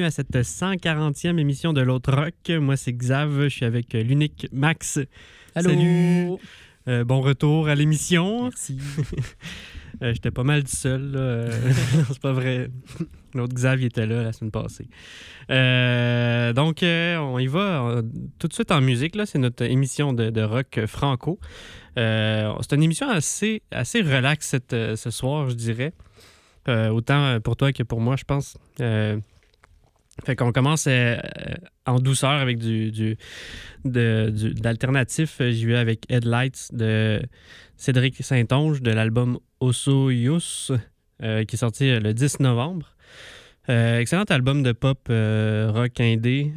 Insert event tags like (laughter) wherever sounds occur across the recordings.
Bienvenue à cette 140e émission de l'autre rock. Moi, c'est Xav. Je suis avec euh, l'unique Max. Allô? Salut. Euh, bon retour à l'émission. Merci. (laughs) Euh, J'étais pas mal tout seul. Euh, (laughs) c'est pas vrai. L'autre Xav il était là la semaine passée. Donc, on y va tout de suite en musique. là. C'est notre émission de, de rock franco. C'est une émission assez, assez relax cette, euh, ce soir, je dirais. Autant pour toi que pour moi, je pense. Fait qu'on commence euh, euh, en douceur avec du, du, l'alternatif. Euh, J'y vais avec Headlights de Cédric Saint-Onge de l'album Osso Yus, euh, qui est sorti le 10 novembre. Excellent album de pop rock indé.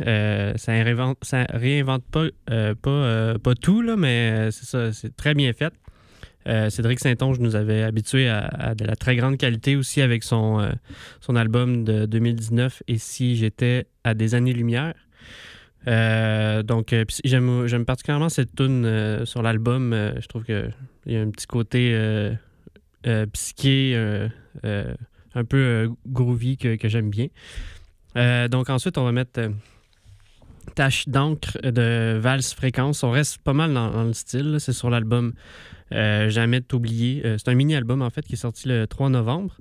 Ça, réinvente, ça réinvente pas, pas, pas tout, mais c'est ça, c'est très bien fait. Euh, Cédric Saint-Onge nous avait habitués à, de la très grande qualité aussi avec son, euh, album de 2019 Et si j'étais à des années-lumière. Euh, donc, j'aime, particulièrement cette tune sur l'album. Je trouve qu'il y a un petit côté psyché, un peu groovy que, j'aime bien. Donc, ensuite, on va mettre Tache d'encre de Valse Fréquence. On reste pas mal dans, le style. C'est sur l'album euh, Jamais t'oublier. Euh, c'est un mini-album, en fait, qui est sorti le 3 novembre.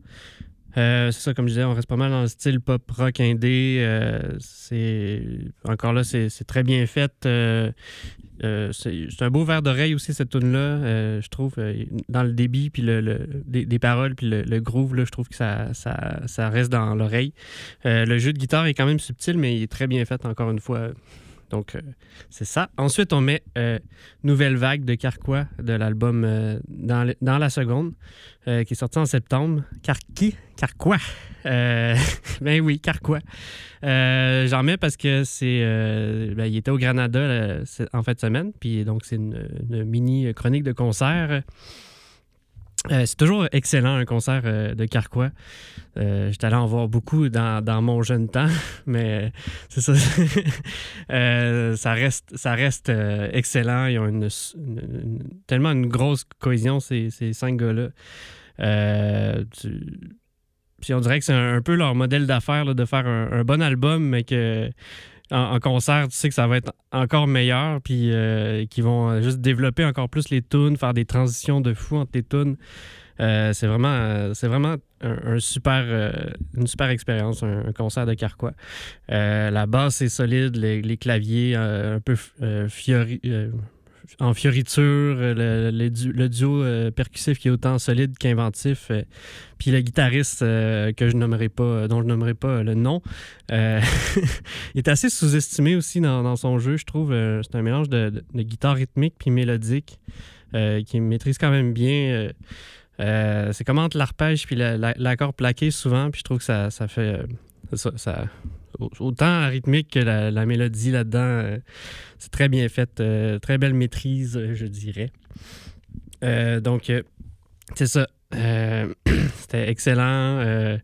Euh, c'est ça, comme je disais, on reste pas mal dans le style pop rock indé. C'est encore là, c'est très bien fait. C'est un beau verre d'oreille aussi cette tune là, je trouve dans le débit puis le, des, paroles puis le, groove là, je trouve que ça, ça, reste dans l'oreille. Le jeu de guitare est quand même subtil, mais il est très bien fait encore une fois. Donc euh, c'est ça. Ensuite, on met euh, Nouvelle vague de Carquois de l'album euh, dans, la seconde qui est sorti en septembre. Carqui, Carquois. (laughs) Ben oui, Carquois. J'en mets parce que c'est. ben, il était au Granada en fin de semaine, puis donc c'est une mini chronique de concert. Euh, c'est toujours excellent un concert euh, de Carquois. Euh, J'étais allé en voir beaucoup dans, mon jeune temps, (laughs) mais c'est ça. (laughs) Ça reste, ça reste excellent. Ils ont tellement une grosse cohésion, ces, cinq gars-là. Puis on dirait que c'est un, peu leur modèle d'affaires de faire un bon album, mais que en, concert, tu sais que ça va être encore meilleur, puis euh, vont juste développer encore plus les tunes, faire des transitions de fou entre les tunes. Euh, c'est vraiment, un, super, euh, une super expérience, un, concert de Carquois. Euh, la basse est solide, les, les claviers un peu fiori- en fioriture, euh, le, le du- le duo euh, percussif qui est autant solide qu'inventif. euh, puis le guitariste euh, que je nommerai pas, dont je nommerai pas le nom, (laughs) est assez sous-estimé aussi dans, son jeu, je trouve. C'est un mélange de, guitare rythmique puis mélodique qui maîtrise quand même bien. c'est comme entre l'arpège puis la- la- l'accord plaqué souvent, puis je trouve que ça, ça fait ça, autant rythmique que la, la mélodie là-dedans, euh, c'est très bien fait, euh, très belle maîtrise, euh, je dirais. Donc, c'est ça. (clears throat) C'était excellent. (laughs)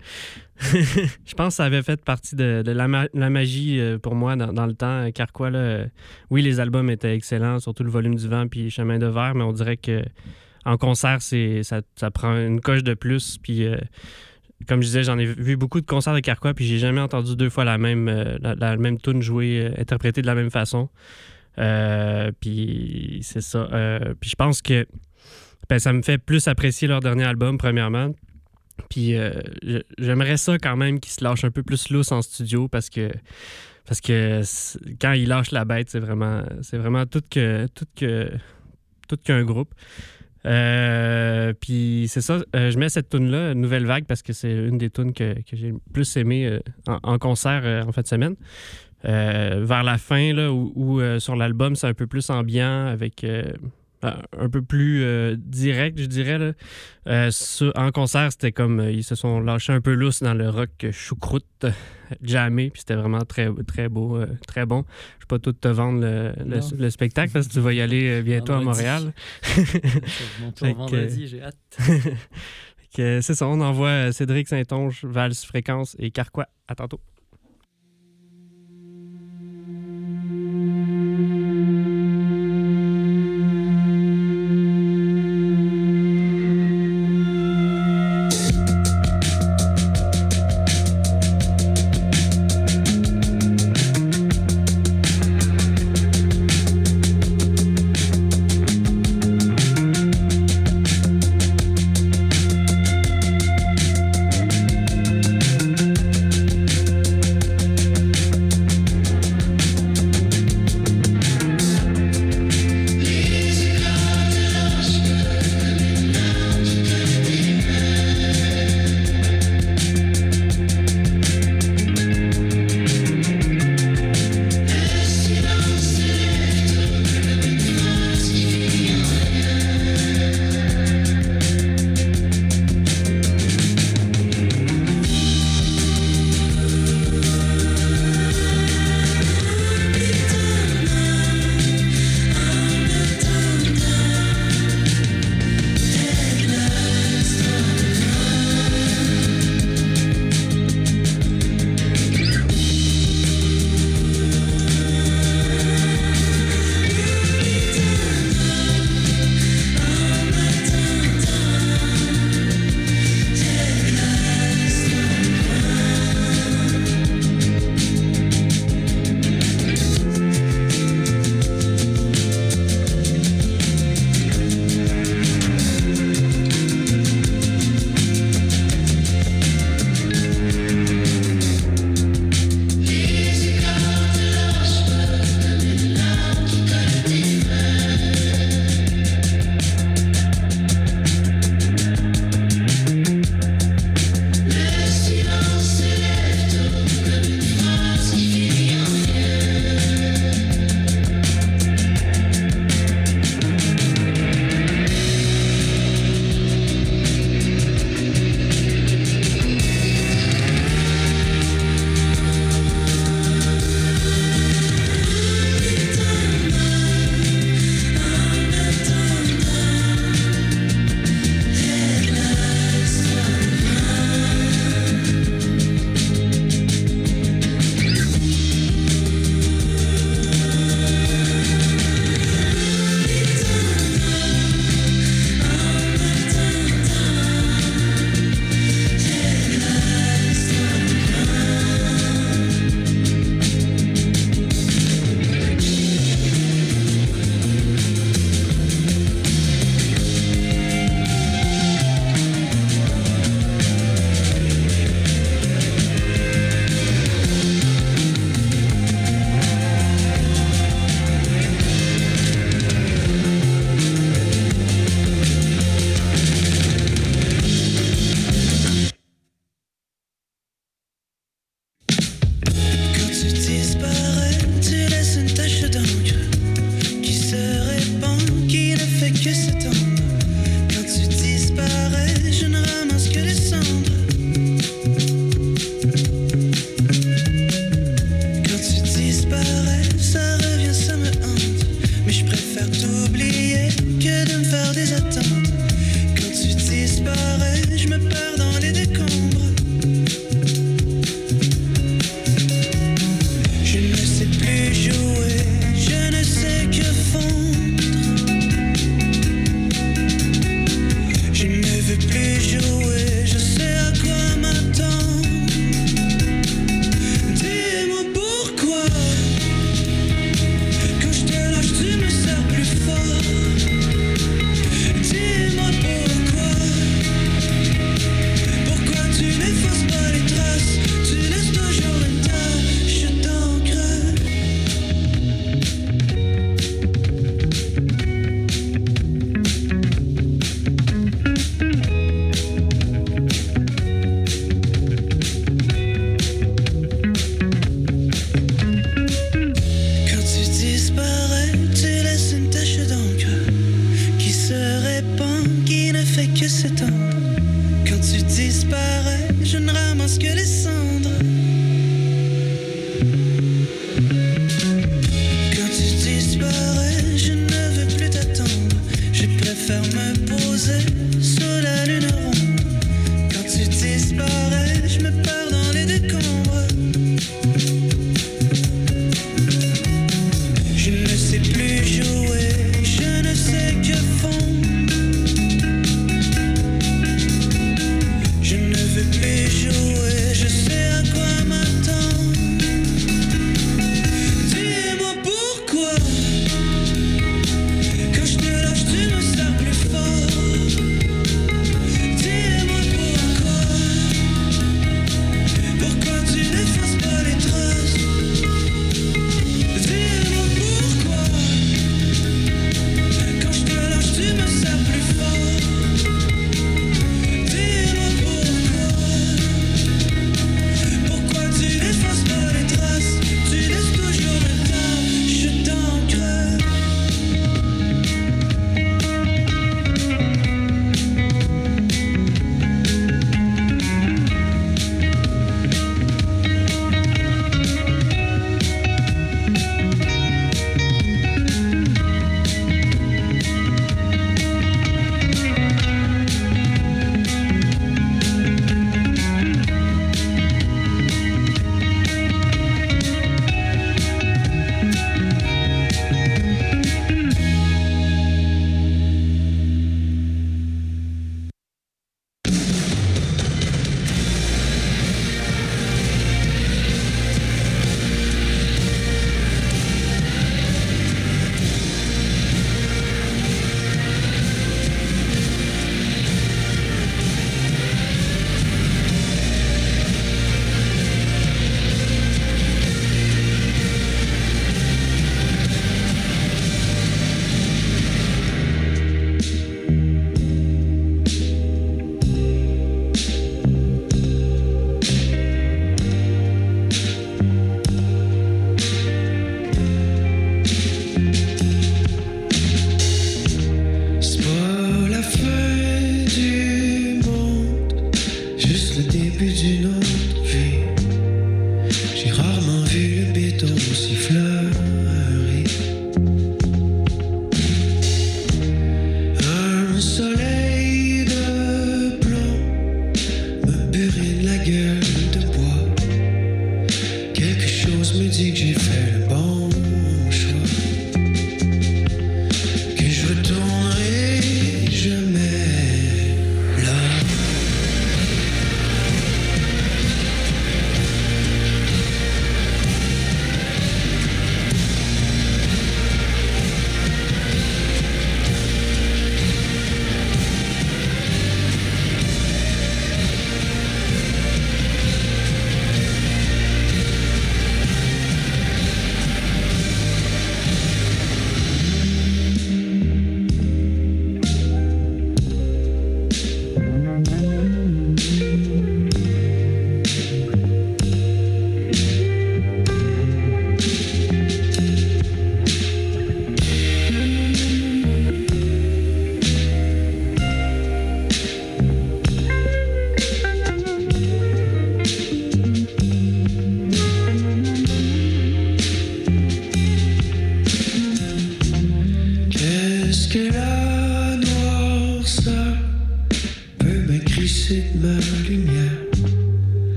je pense que ça avait fait partie de, la, ma- la magie pour moi dans, le temps. Car quoi, là, oui, les albums étaient excellents, surtout le volume du vent puis Chemin de verre, mais on dirait que en concert, ça, ça prend une coche de plus. Puis, comme je disais, j'en ai vu beaucoup de concerts de Carquois, puis j'ai jamais entendu deux fois la même, euh, la, même tune jouée, euh, interprétée de la même façon. Euh, puis c'est ça. Puis je pense que ben, ça me fait plus apprécier leur dernier album, premièrement. Puis j'aimerais ça quand même qu'ils se lâchent un peu plus lousse en studio parce que parce que quand ils lâchent la bête, c'est vraiment c'est vraiment tout tout que tout qu'un groupe. Euh, puis c'est ça, euh, je mets cette tune là Nouvelle Vague, parce que c'est une des tunes que, que j'ai le plus aimé euh, en, concert en fin de semaine. vers la fin, là, où, sur l'album, c'est un peu plus ambiant, avec un un peu plus euh, direct, je dirais. Là. Euh, en concert, c'était comme. euh, ils se sont lâchés un peu lousse dans le rock choucroute, euh, jammé, puis c'était vraiment très, très beau, euh, très bon. Je ne vais pas tout te vendre le, le- Non. le spectacle parce que tu vas y aller euh, bientôt à Vendredi. Montréal. (laughs) Mon tour vendredi, j'ai hâte. (laughs) C'est ça, on envoie euh, Cédric Saint-Onge, Vals Fréquence et Carquois. À tantôt.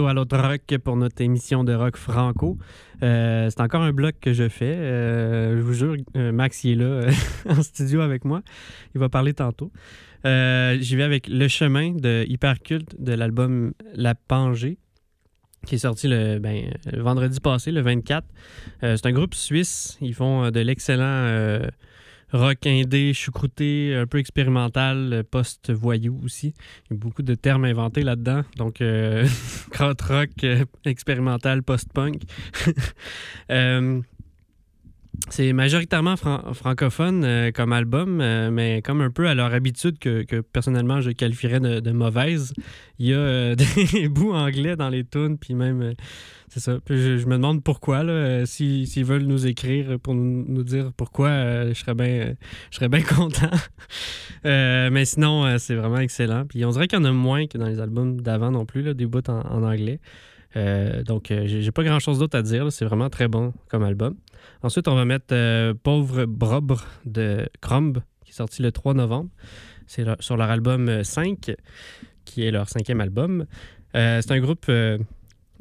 À l'autre rock pour notre émission de rock franco. Euh, c'est encore un bloc que je fais. Euh, je vous jure, euh, Max il est là (laughs) en studio avec moi. Il va parler tantôt. J'y vais avec Le Chemin de Hyperculte de l'album La Pangée qui est sorti le, ben, le vendredi passé, le 24. Euh, c'est un groupe suisse. Ils font de l'excellent rock indé, choucrouté, un peu expérimental, euh, post-voyou aussi. Il y a beaucoup de termes inventés là-dedans. Donc, euh, (laughs) rock euh, expérimental, post-punk. (laughs) Euh, c'est majoritairement fran- francophone comme album, mais comme un peu à leur habitude que, que personnellement je qualifierais de, de mauvaise. Il y a (laughs) des bouts anglais dans les tunes, puis même, c'est ça. Je, me demande pourquoi, là, euh, si- s'ils veulent nous écrire pour nous, nous dire pourquoi, euh, je serais bien euh, (laughs) content. Mais sinon, c'est vraiment excellent. Puis on dirait qu'il y en a moins que dans les albums d'avant non plus, là, des bouts en, en anglais. Donc, j'ai pas grand chose d'autre à dire. C'est vraiment très bon comme album. Ensuite, on va mettre Pauvre Brobre de Crumb, qui est sorti le 3 novembre. C'est sur leur album euh, 5, qui est leur cinquième album. C'est un groupe,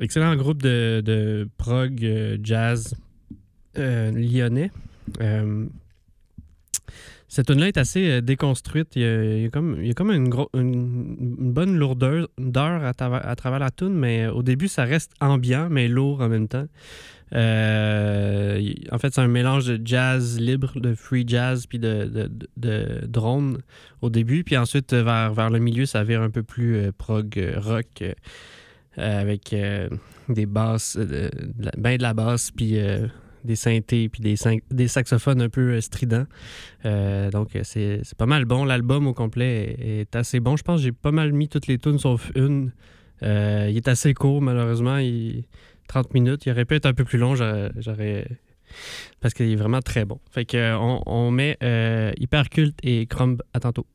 excellent groupe de, prog euh, jazz euh, lyonnais. Euh, cette tune là est assez déconstruite. Il y a, comme, il y a comme une, une, bonne lourdeur à, travers- à travers la tune, mais au début, ça reste ambiant, mais lourd en même temps. En fait, c'est un mélange de jazz libre, de free jazz, puis de, de, de- drone au début. Puis ensuite, vers, vers le milieu, ça vire un peu plus prog rock, avec euh, des basses, euh, de la- ben de la basse, puis euh, des synthés puis des, des saxophones un peu euh, stridents. Euh, donc, euh, c'est pas mal bon. L'album au complet est, assez bon. Je pense que j'ai pas mal mis toutes les tunes sauf une. Euh, il est assez court, malheureusement. Il... 30 minutes. Il aurait pu être un peu plus long. J'aurais. Parce qu'il est vraiment très bon. Fait que, euh, on, on met euh, Hyperculte et Crumb à tantôt.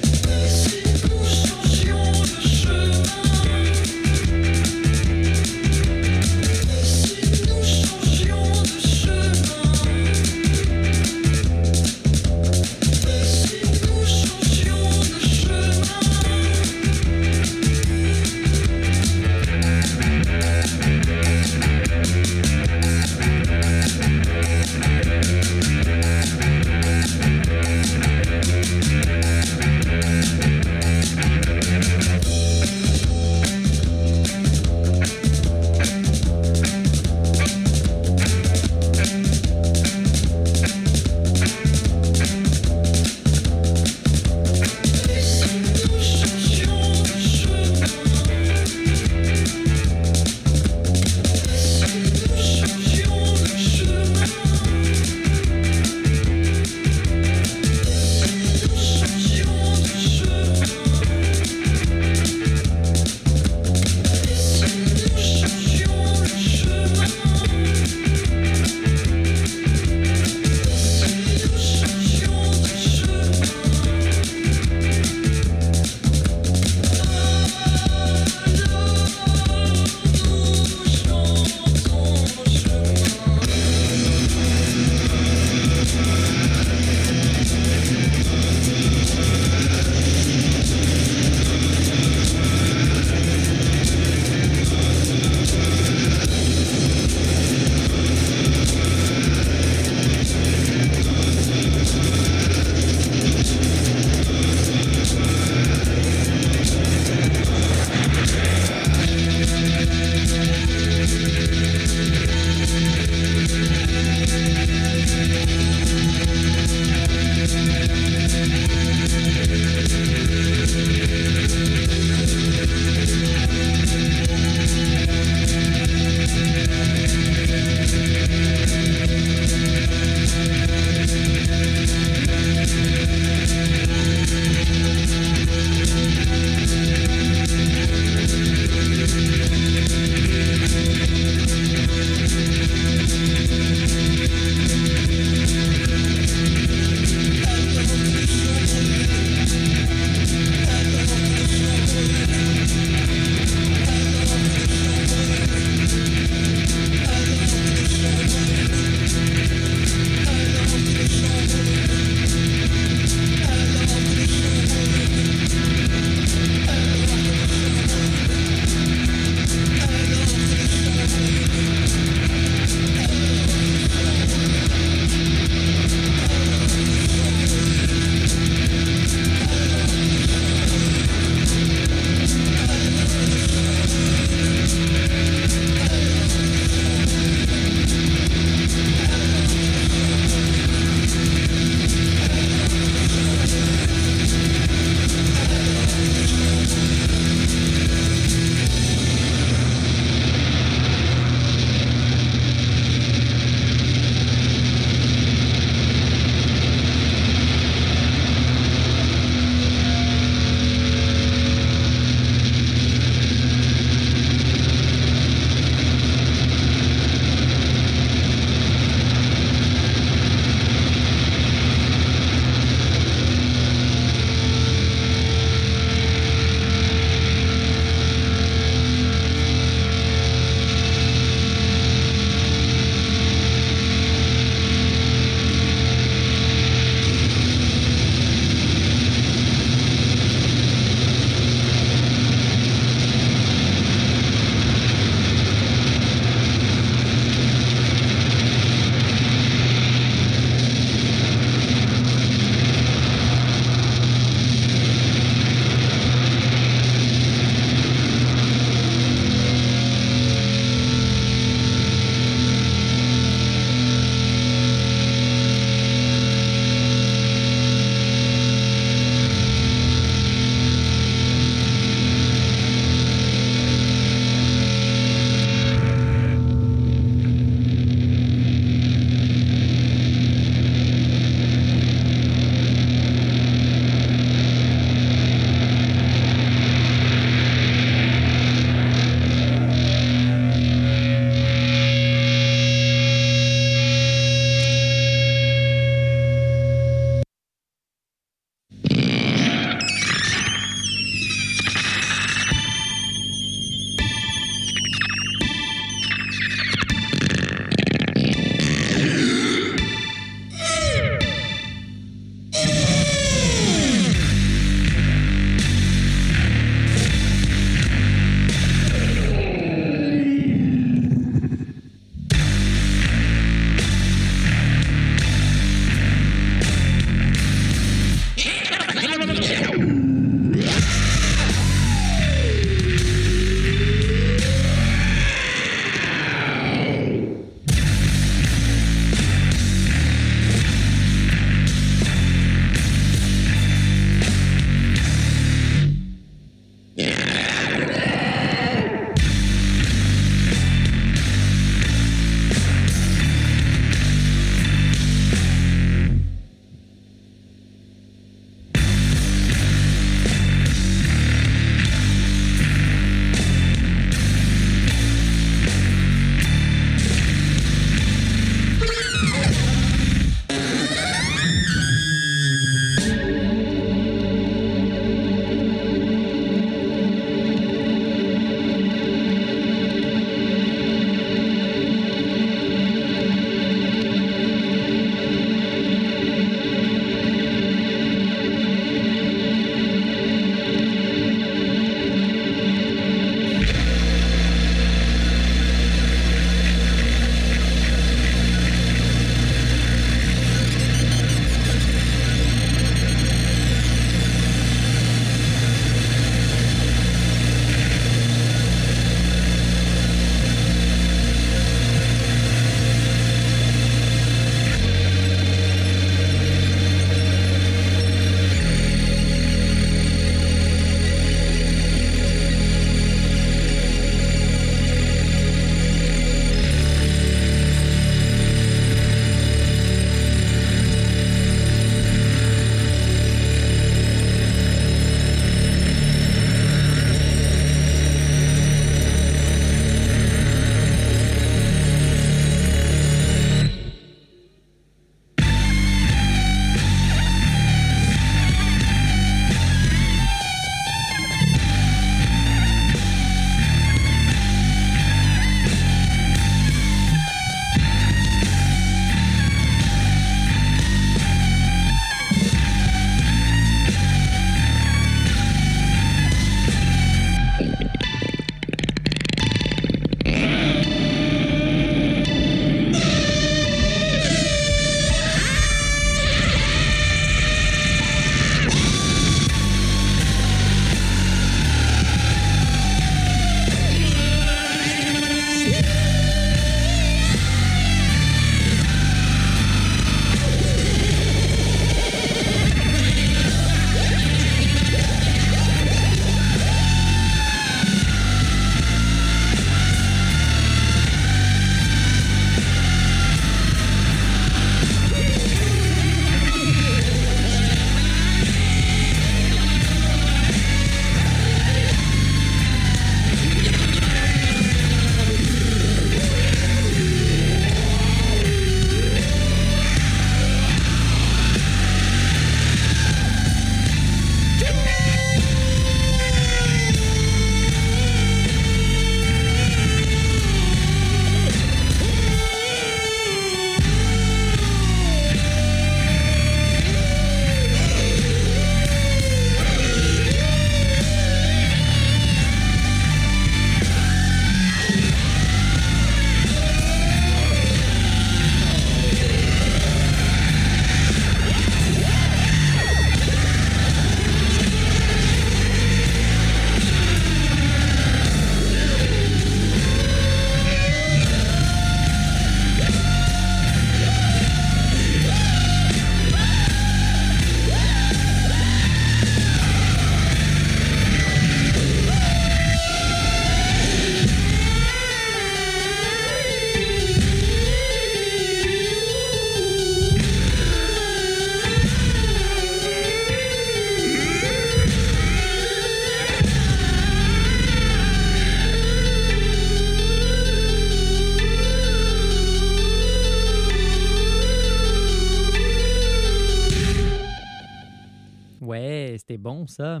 Ça.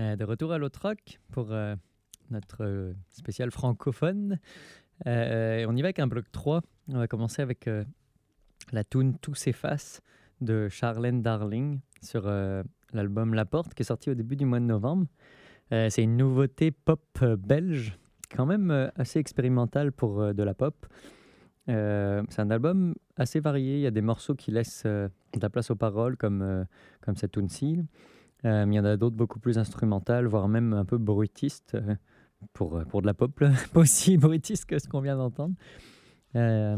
Euh, de retour à l'autre rock pour euh, notre euh, spécial francophone. On y va avec un bloc 3. On va commencer avec la tune Tout s'efface de Charlène Darling sur l'album La Porte qui est sorti au début du mois de novembre. C'est une nouveauté pop belge, quand même assez expérimentale pour de la pop. C'est un album assez varié. Il y a des morceaux qui laissent de la place aux paroles, comme, comme cette tune-ci. Euh, mais il y en a d'autres beaucoup plus instrumentales, voire même un peu bruitistes, euh, pour, euh, pour de la pop, (laughs) pas aussi bruitiste que ce qu'on vient d'entendre. Euh,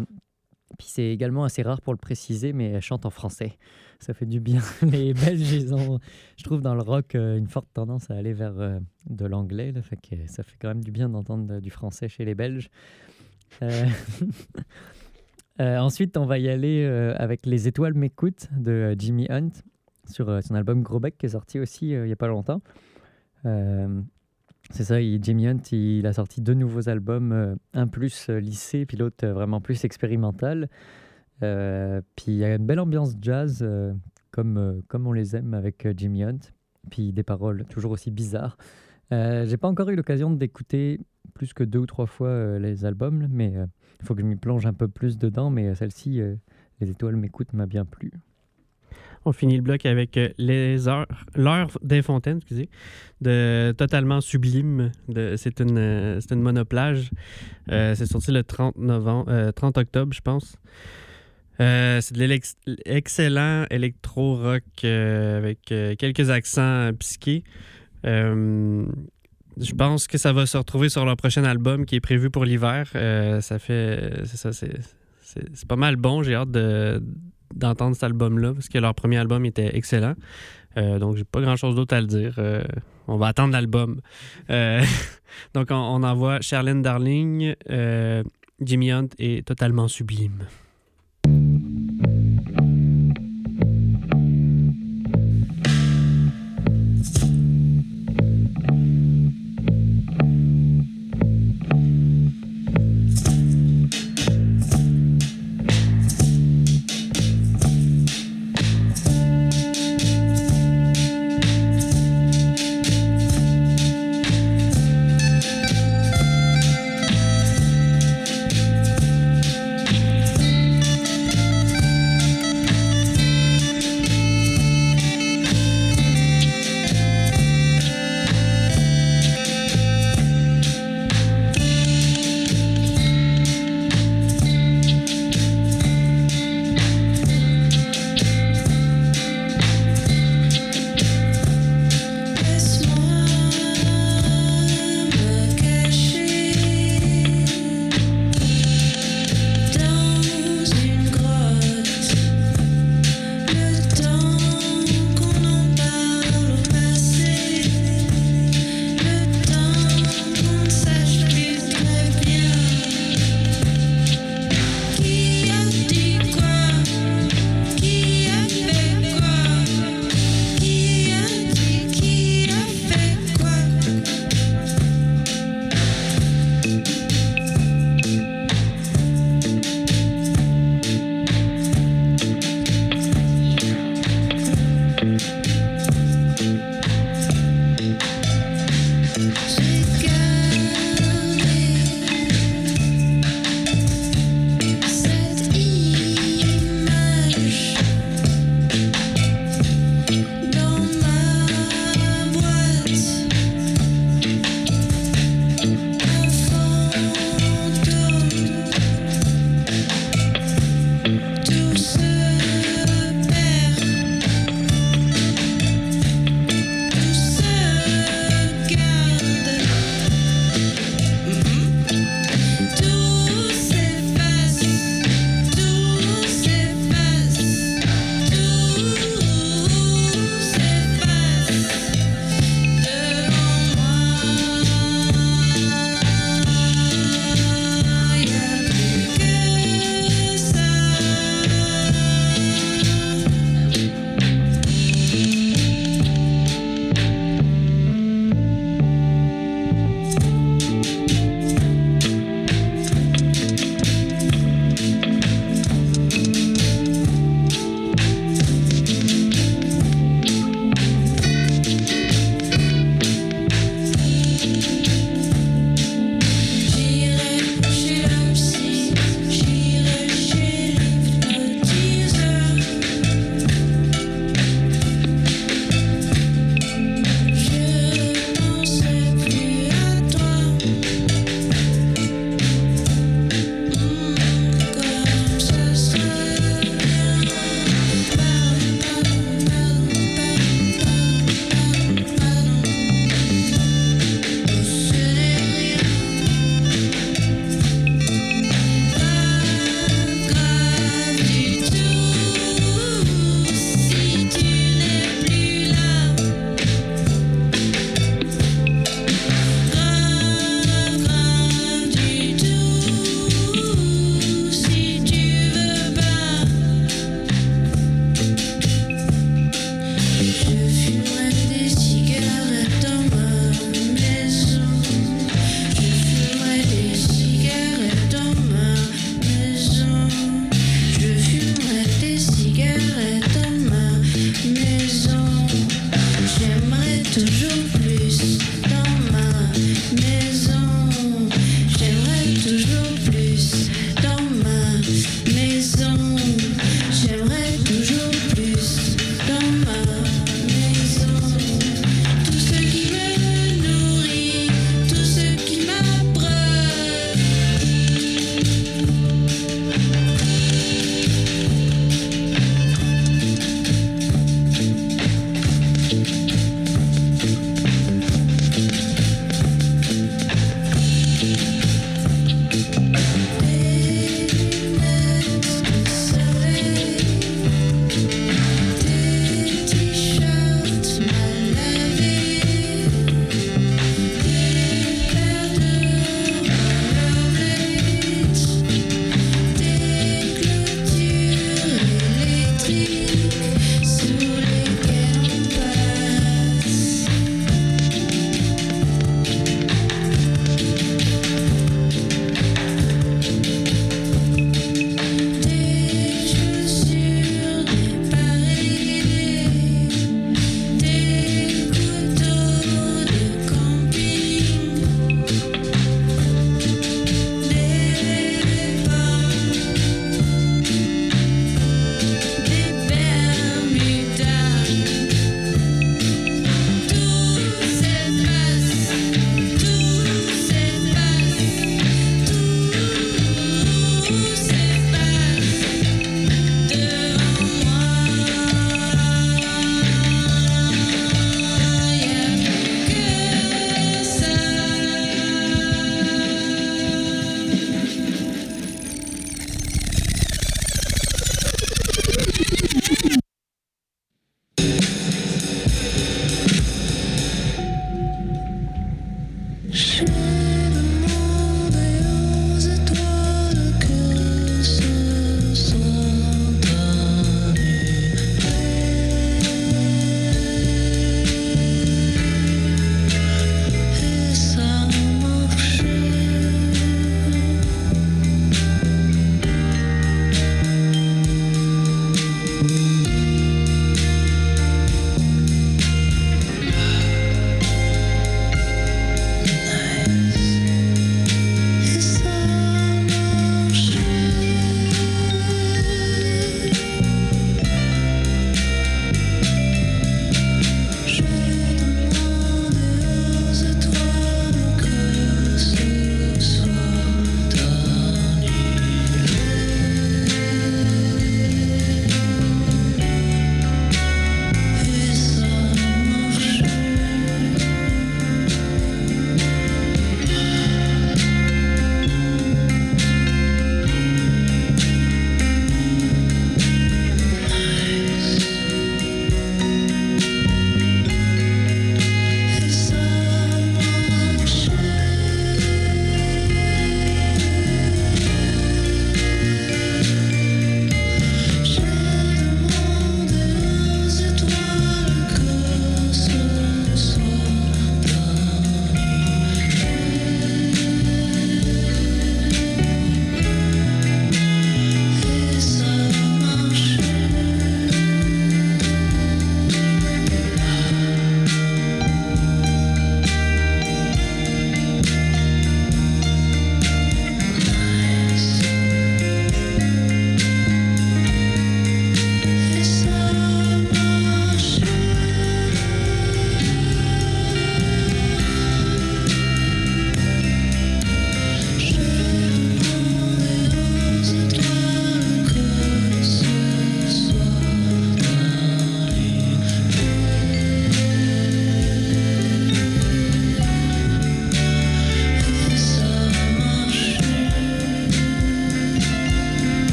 puis c'est également assez rare pour le préciser, mais elle chante en français. Ça fait du bien. (laughs) Les Belges, ont, je trouve, dans le rock, une forte tendance à aller vers de l'anglais. ça fait quand même du bien d'entendre du français chez les Belges. (laughs) Ensuite, on va y aller avec Les Étoiles m'écoutent de Jimmy Hunt sur euh, son album Gros Bec qui est sorti aussi euh, il n'y a pas longtemps. Euh, c'est ça, Jimmy Hunt, il a sorti deux nouveaux albums, un plus lycée, puis l'autre vraiment plus expérimental. Puis il y a une belle ambiance jazz, comme, comme on les aime avec Jimmy Hunt, puis des paroles toujours aussi bizarres. J'ai pas encore eu l'occasion d'écouter plus que deux ou trois fois les albums, mais il faut que je m'y plonge un peu plus dedans. Mais celle-ci, Les étoiles m'écoutent, m'a bien plu. On finit le bloc avec euh, les heures, l'heure des fontaines, excusez, de totalement sublime. De, c'est une, euh, c'est une monoplage. Euh, c'est sorti le 30 novembre, 30 octobre, je pense. C'est de l'excellent électro-rock avec quelques accents psychés. Je pense que ça va se retrouver sur leur prochain album qui est prévu pour l'hiver. Ça fait. C'est ça, c'est, c'est pas mal bon. J'ai hâte de, d'entendre cet album-là parce que leur premier album était excellent. Euh, donc, j'ai pas grand-chose d'autre à le dire. Euh, on va attendre l'album. Euh, (laughs) donc, on, on envoie Charlène Darling, euh, Jimmy Hunt est totalement sublime.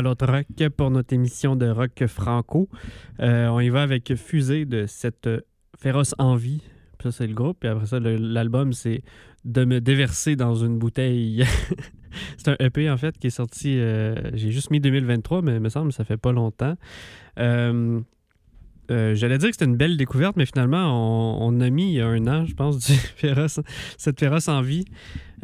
À l'autre rock pour notre émission de rock franco. Euh, on y va avec Fusée de cette féroce envie. Ça, c'est le groupe. Puis après ça, l'album, c'est de me déverser dans une bouteille. (laughs) c'est un EP, en fait, qui est sorti. euh, J'ai juste mis 2023, mais il me semble que ça fait pas longtemps. Euh, euh, J'allais dire que c'était une belle découverte, mais finalement, on, a mis il y a un an, je pense, (laughs) cette féroce envie.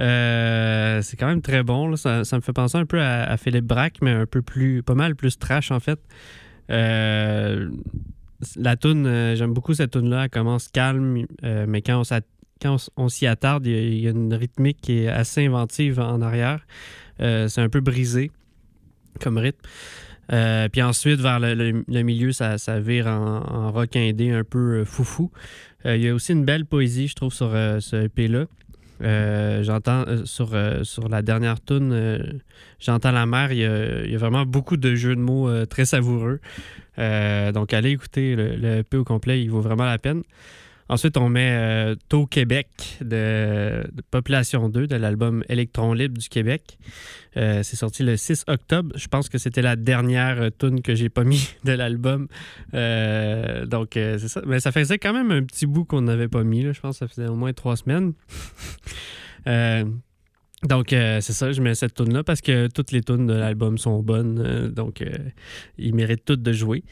Euh, c'est quand même très bon. Ça, me fait penser un peu à, Philippe Braque, mais un peu plus, pas mal plus trash en fait. Euh, la tune, j'aime beaucoup cette tune là. Elle commence calme, mais quand on, s'y attarde, il y, a, une rythmique qui est assez inventive en arrière. C'est un peu brisé comme rythme. Euh, puis ensuite, vers le, milieu, ça, vire en, en rock indé un peu euh, foufou. Euh, il y a aussi une belle poésie, je trouve, sur ce EP-là. J'entends sur, sur la dernière tune, j'entends la mer. Il y, a, vraiment beaucoup de jeux de mots très savoureux. Donc, allez écouter le, le EP au complet, il vaut vraiment la peine. Ensuite, on met euh, Taux Québec de, Population 2 de l'album Électron Libre du Québec. Euh, c'est sorti le 6 octobre. Je pense que c'était la dernière euh, tune que j'ai pas mis (laughs) de l'album. Euh, donc, c'est ça. Mais ça faisait quand même un petit bout qu'on n'avait pas mis. Je pense que ça faisait au moins trois semaines. (laughs) Donc, c'est ça, je mets cette tune là parce que toutes les tunes de l'album sont bonnes. donc, ils méritent toutes de jouer.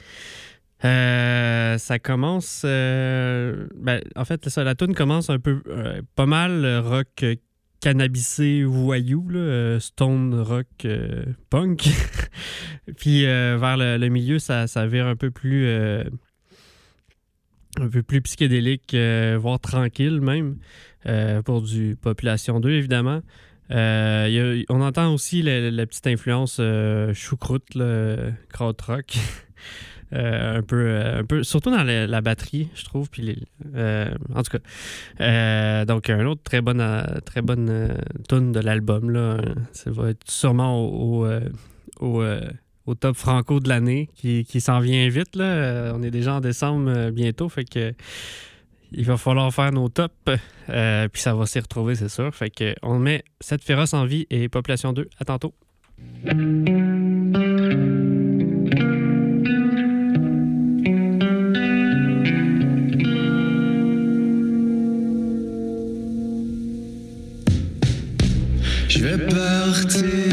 Euh, ça commence. euh, ben, en fait, la tune commence un peu. euh, pas mal rock cannabisé voyou, stone rock punk. (laughs) Puis vers le, le milieu, ça, ça vire un peu plus. un peu plus psychédélique, voire tranquille même, pour du Population 2, évidemment. On entend aussi la, petite influence choucroute, là, krautrock. Euh, (laughs) un, peu, euh, un peu, surtout dans la, batterie, je trouve. Puis euh, en tout cas, Euh, donc un autre très bonne, euh, très bonne euh, tune de l'album. Là, ça va être sûrement au, au, euh, euh, top franco de l'année qui, qui s'en vient vite. Là. Euh, on est déjà en décembre euh, bientôt, fait que il va falloir faire nos tops. Euh, puis ça va s'y retrouver, c'est sûr. Fait que on met cette féroce en vie et Population 2. À tantôt. Vais partir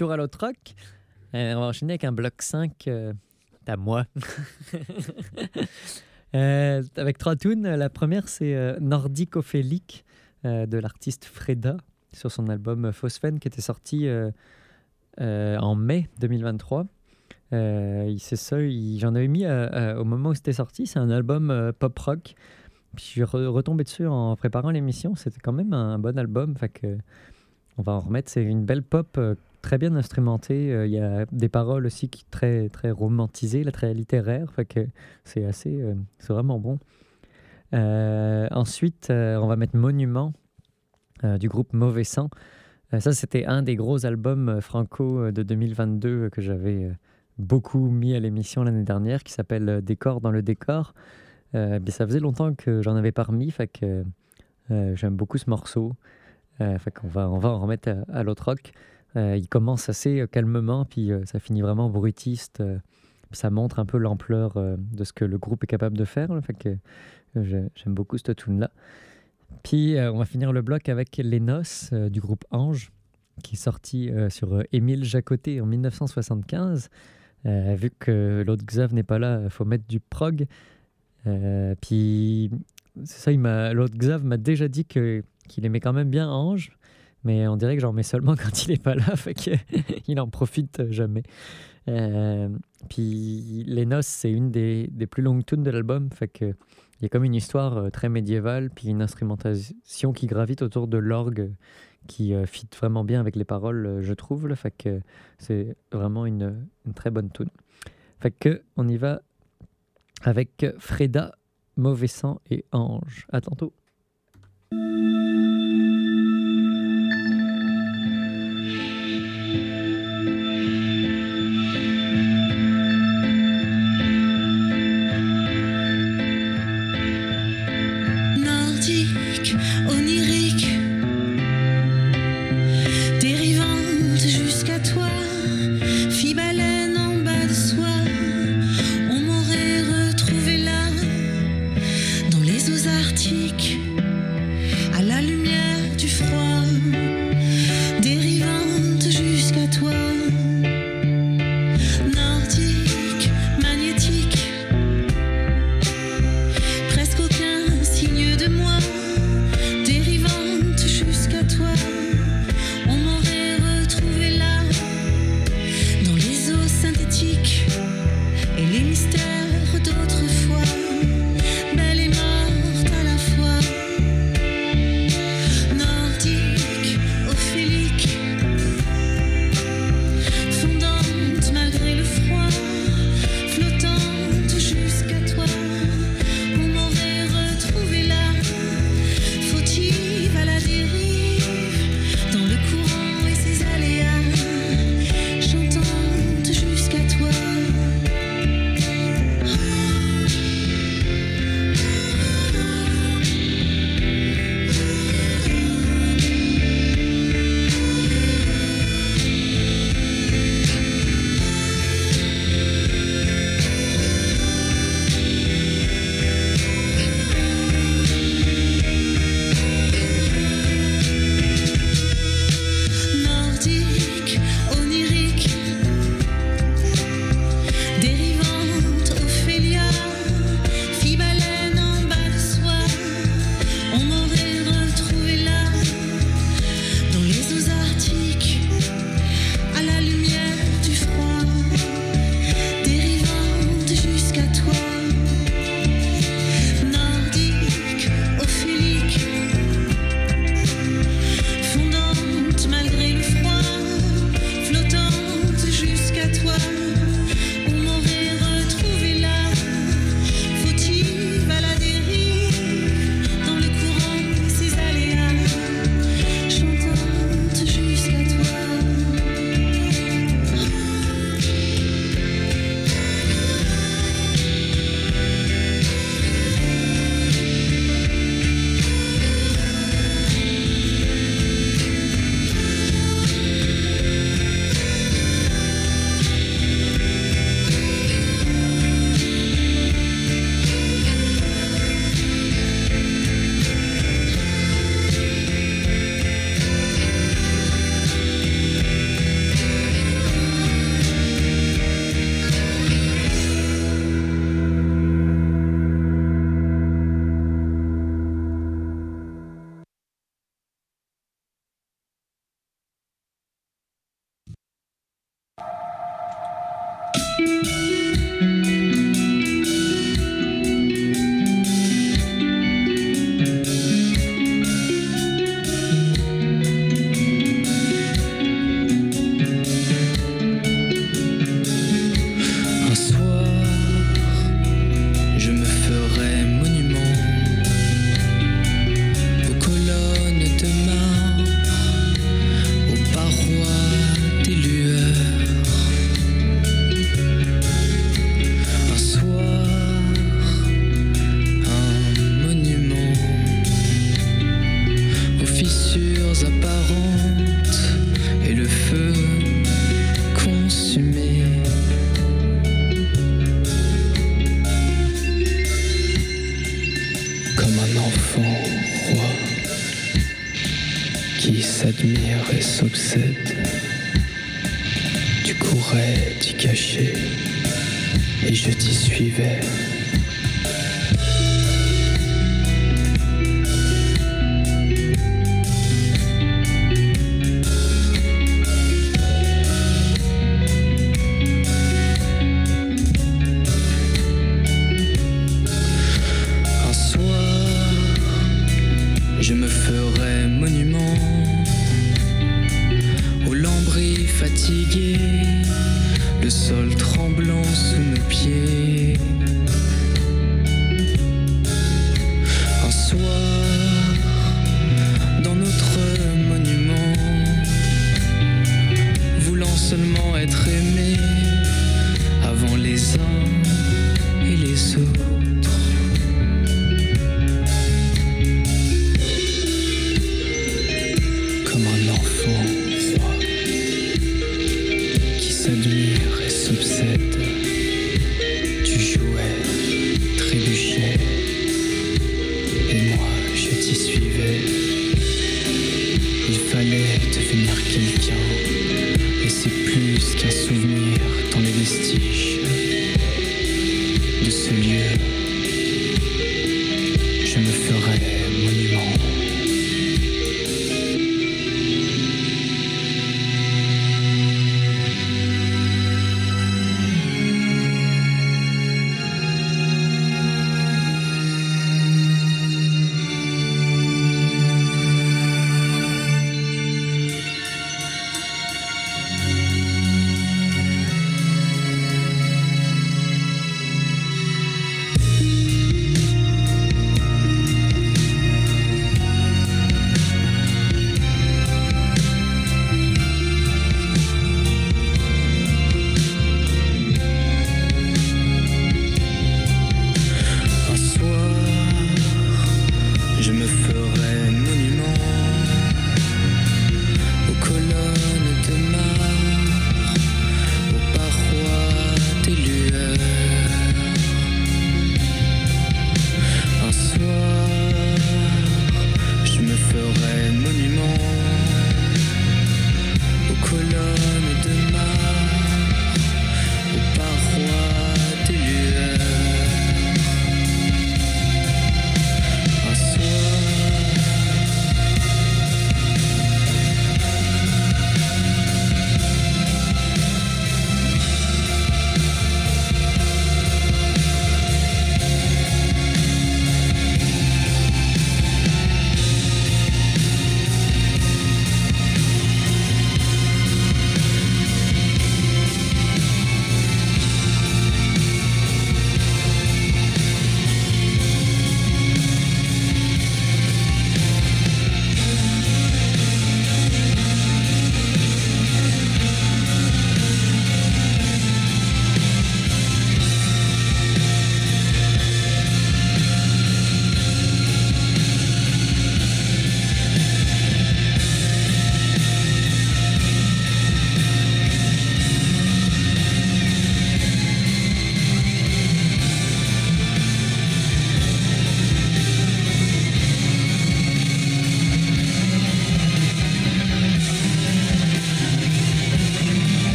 retour à l'autre rock, euh, on va enchaîner avec un bloc 5 euh, à moi. (laughs) Euh, avec trois tunes. La première, c'est euh, euh, de l'artiste Freda sur son album Phosphène qui était sorti en mai 2023. Euh, il- c'est ça, j'en avais mis au moment où c'était sorti. C'est un album pop rock. Puis je suis re- retombé dessus en préparant l'émission. C'était quand même un bon album. Fait que on va en remettre. C'est une belle pop très bien instrumentée. Euh, Il y a des paroles aussi qui très très romantisées, là, très littéraires. Que c'est assez, euh, c'est vraiment bon. Euh, ensuite, on va mettre Monument du groupe Mauvais Sang. Ça, c'était un des gros albums franco de 2022 euh, que j'avais beaucoup mis à l'émission l'année dernière, qui s'appelle Décor dans le décor. Euh, ça faisait longtemps que j'en avais pas remis, j'aime beaucoup ce morceau. Euh, fait va, on va en remettre à, à l'autre rock. Euh, il commence assez euh, calmement, puis euh, ça finit vraiment brutiste. ça montre un peu l'ampleur de ce que le groupe est capable de faire. là. fait que j'aime beaucoup cette tune-là. Puis on va finir le bloc avec Les Noces du groupe Ange, qui est sorti sur Émile Jacoté en 1975. Euh, vu que l'autre Xav n'est pas là, il faut mettre du prog. Puis ça, l'autre Xav m'a déjà dit qu'il aimait quand même bien Ange, mais on dirait que j'en mets seulement (laughs) quand il n'est pas là, fait qu'il (laughs) en profite jamais. Euh, puis Les Noces, c'est une des, des plus longues tunes de l'album, fait que il y a comme une histoire euh, très médiévale, puis une instrumentation qui gravite autour de l'orgue qui euh, fit vraiment bien avec les paroles, euh, je trouve. Fait que c'est vraiment une, une très bonne tune. Fait que on y va avec Freda, Mauvais Sang et Ange. À tantôt.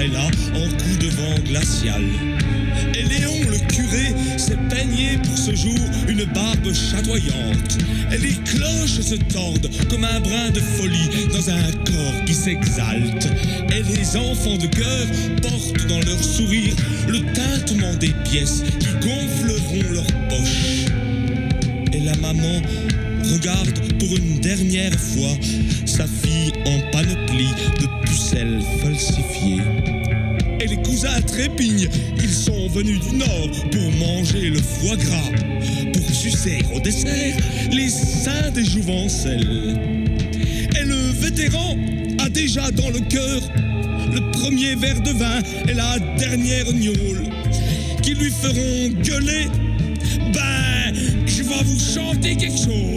Et là en coup de vent glacial. Et Léon le curé s'est peigné pour ce jour une barbe chatoyante. Et les cloches se tordent comme un brin de folie dans un corps qui s'exalte. Et les enfants de cœur portent dans leur sourire le tintement des pièces qui gonfleront leurs poches. Et la maman regarde pour une dernière fois sa fille en panoplie de Et les cousins trépignent, ils sont venus du nord pour manger le foie gras, pour sucer au dessert les seins des jouvencelles. Et le vétéran a déjà dans le cœur le premier verre de vin et la dernière gnôle qui lui feront gueuler. Ben, je vais vous chanter quelque chose.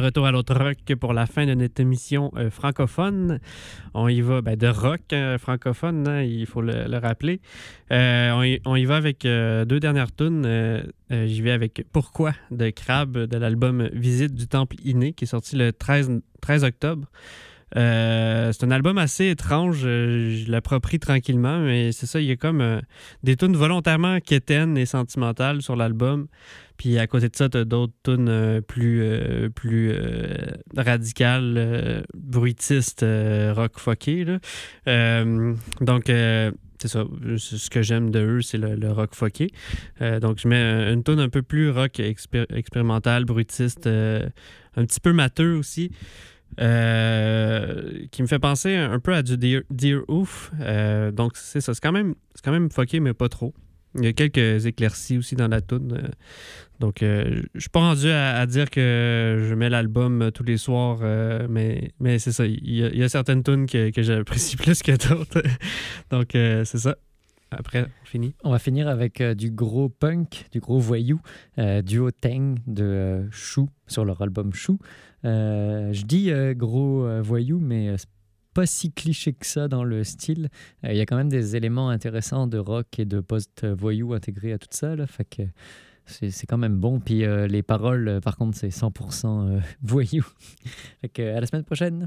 Retour à l'autre rock pour la fin de notre émission euh, francophone. On y va ben, de rock euh, francophone, hein, il faut le, le rappeler. Euh, on, y, va avec deux dernières tunes. J'y vais avec Pourquoi de Crab de l'album Visite du Temple Inné qui est sorti le 13, 13 octobre. C'est un album assez étrange. Je l'approprie tranquillement, mais c'est ça, il y a comme des tunes volontairement quétaines et sentimentales sur l'album. Puis à côté de ça, t'as d'autres tunes euh, plus, euh, plus euh, radicales, bruitistes, rock fucké. là. Donc, c'est ça. Ce que j'aime de eux, c'est le, le rock fucké. Donc, je mets une tune un peu plus rock expé- expérimental, bruitiste, euh, un petit peu matheux aussi. qui me fait penser un peu à du Dear, Dear Oof. Donc, c'est ça. C'est quand, même, quand même fucké, mais pas trop. Il y a quelques éclaircies aussi dans la tune. euh, donc, euh, je suis pas rendu à, dire que je mets l'album euh, tous les soirs, euh, mais, mais c'est ça. Il y, a, certaines tunes que, que j'apprécie (laughs) plus que d'autres. donc, c'est ça. Après, on finit. On va finir avec du gros punk, du gros voyou, duo Tang de Chou sur leur album Chou. Je dis gros voyou, mais c'est pas si cliché que ça dans le style. Euh, Il y a quand même des éléments intéressants de rock et de post-voyou intégrés à tout ça. Là, c'est quand même bon. Puis euh, les paroles, euh, par contre, c'est 100% euh, (laughs) voyou. fait à la semaine prochaine.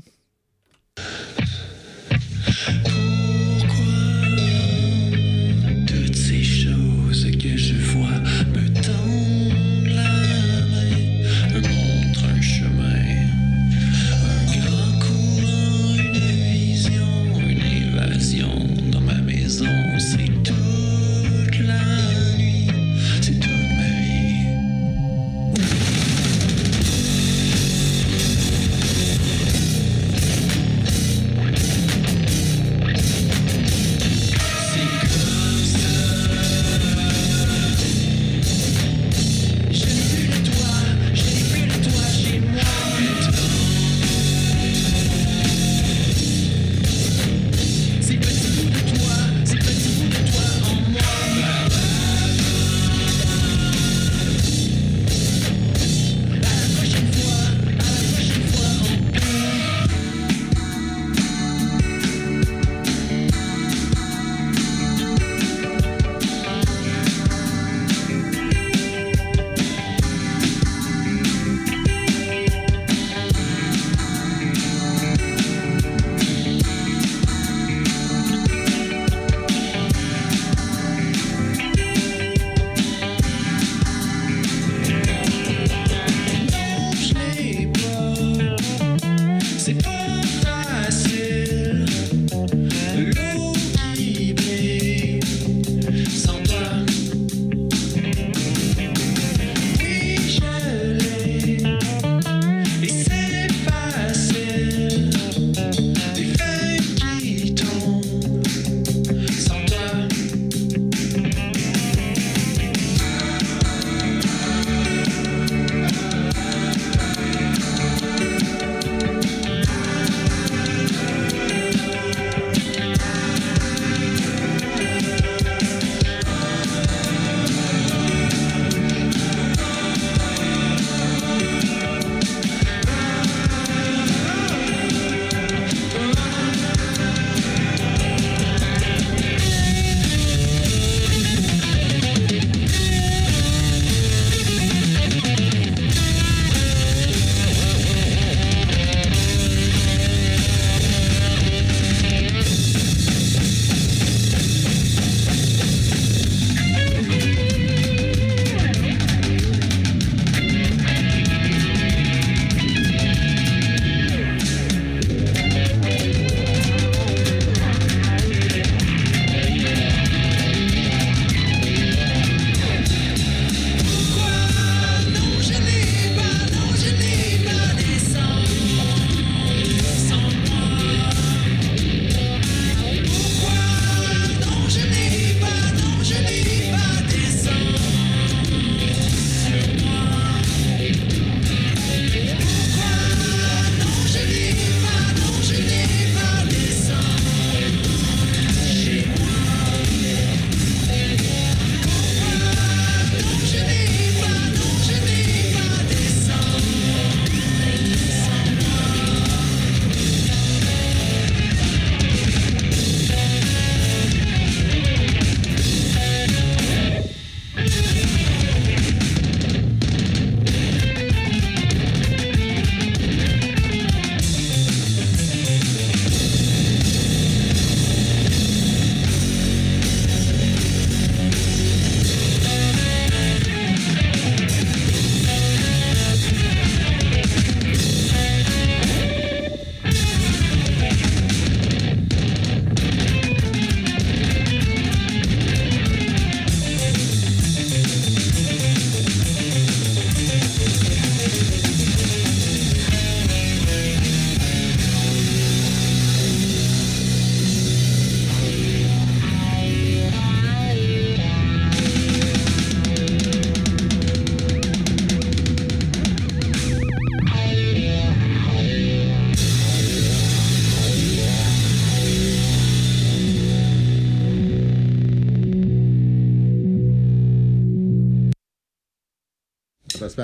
Ça